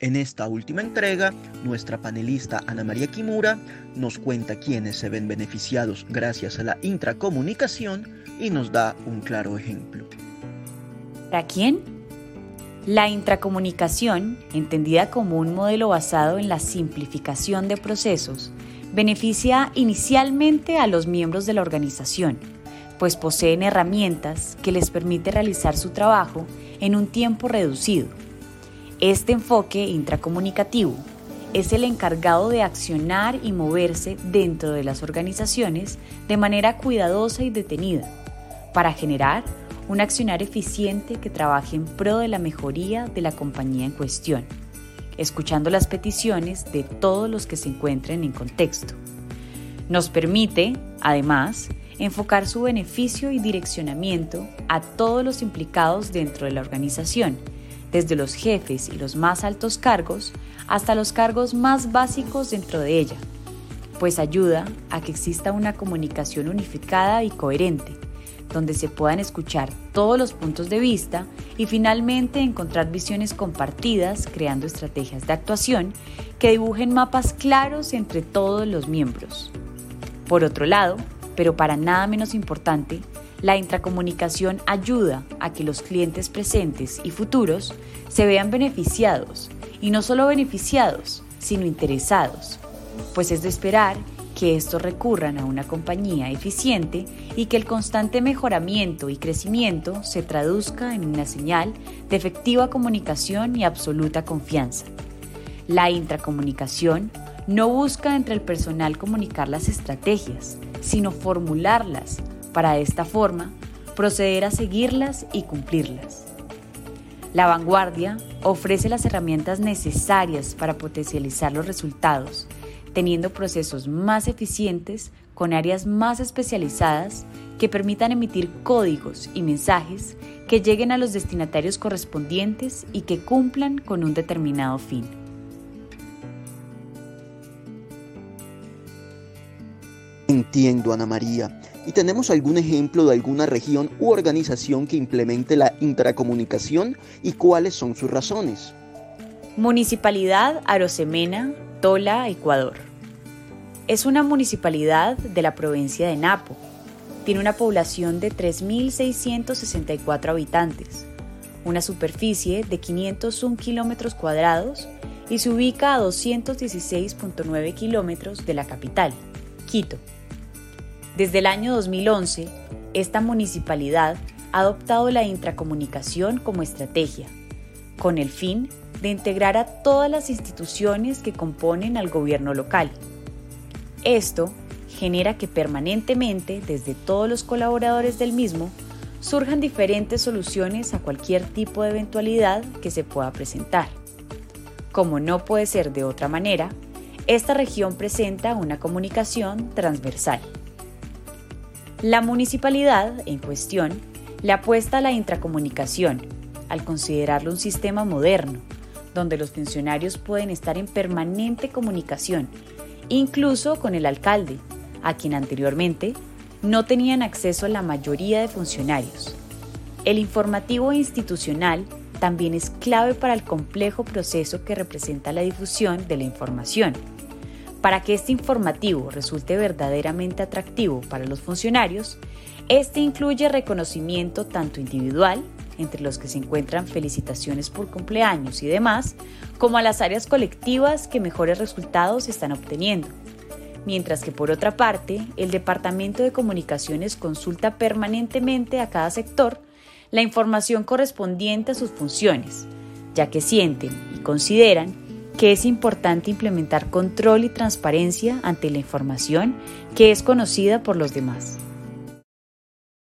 En esta última entrega, nuestra panelista Ana María Kimura nos cuenta quiénes se ven beneficiados gracias a la intracomunicación y nos da un claro ejemplo. ¿Para quién? La intracomunicación, entendida como un modelo basado en la simplificación de procesos, beneficia inicialmente a los miembros de la organización, pues poseen herramientas que les permite realizar su trabajo en un tiempo reducido este enfoque intracomunicativo es el encargado de accionar y moverse dentro de las organizaciones de manera cuidadosa y detenida para generar un accionar eficiente que trabaje en pro de la mejoría de la compañía en cuestión, escuchando las peticiones de todos los que se encuentren en contexto. Nos permite, además, enfocar su beneficio y direccionamiento a todos los implicados dentro de la organización, desde los jefes y los más altos cargos hasta los cargos más básicos dentro de ella, pues ayuda a que exista una comunicación unificada y coherente, donde se puedan escuchar todos los puntos de vista y finalmente encontrar visiones compartidas creando estrategias de actuación que dibujen mapas claros entre todos los miembros. Por otro lado, pero para nada menos importante, la intracomunicación ayuda a que los clientes presentes y futuros se vean beneficiados, y no solo beneficiados, sino interesados, pues es de esperar que estos recurran a una compañía eficiente y que el constante mejoramiento y crecimiento se traduzca en una señal de efectiva comunicación y absoluta confianza. La intracomunicación no busca entre el personal comunicar las estrategias, sino formularlas para esta forma proceder a seguirlas y cumplirlas. La vanguardia ofrece las herramientas necesarias para potencializar los resultados, teniendo procesos más eficientes con áreas más especializadas que permitan emitir códigos y mensajes que lleguen a los destinatarios correspondientes y que cumplan con un determinado fin. Entiendo, Ana María. ¿Y tenemos algún ejemplo de alguna región u organización que implemente la intracomunicación y cuáles son sus razones? Municipalidad Arosemena, Tola, Ecuador. Es una municipalidad de la provincia de Napo. Tiene una población de 3.664 habitantes, una superficie de 501 kilómetros cuadrados y se ubica a 216.9 kilómetros de la capital, Quito. Desde el año 2011, esta municipalidad ha adoptado la intracomunicación como estrategia, con el fin de integrar a todas las instituciones que componen al gobierno local. Esto genera que permanentemente, desde todos los colaboradores del mismo, surjan diferentes soluciones a cualquier tipo de eventualidad que se pueda presentar. Como no puede ser de otra manera, esta región presenta una comunicación transversal. La municipalidad en cuestión le apuesta a la intracomunicación al considerarlo un sistema moderno, donde los funcionarios pueden estar en permanente comunicación, incluso con el alcalde, a quien anteriormente no tenían acceso la mayoría de funcionarios. El informativo institucional también es clave para el complejo proceso que representa la difusión de la información para que este informativo resulte verdaderamente atractivo para los funcionarios, este incluye reconocimiento tanto individual, entre los que se encuentran felicitaciones por cumpleaños y demás, como a las áreas colectivas que mejores resultados están obteniendo. Mientras que por otra parte, el Departamento de Comunicaciones consulta permanentemente a cada sector la información correspondiente a sus funciones, ya que sienten y consideran que es importante implementar control y transparencia ante la información que es conocida por los demás.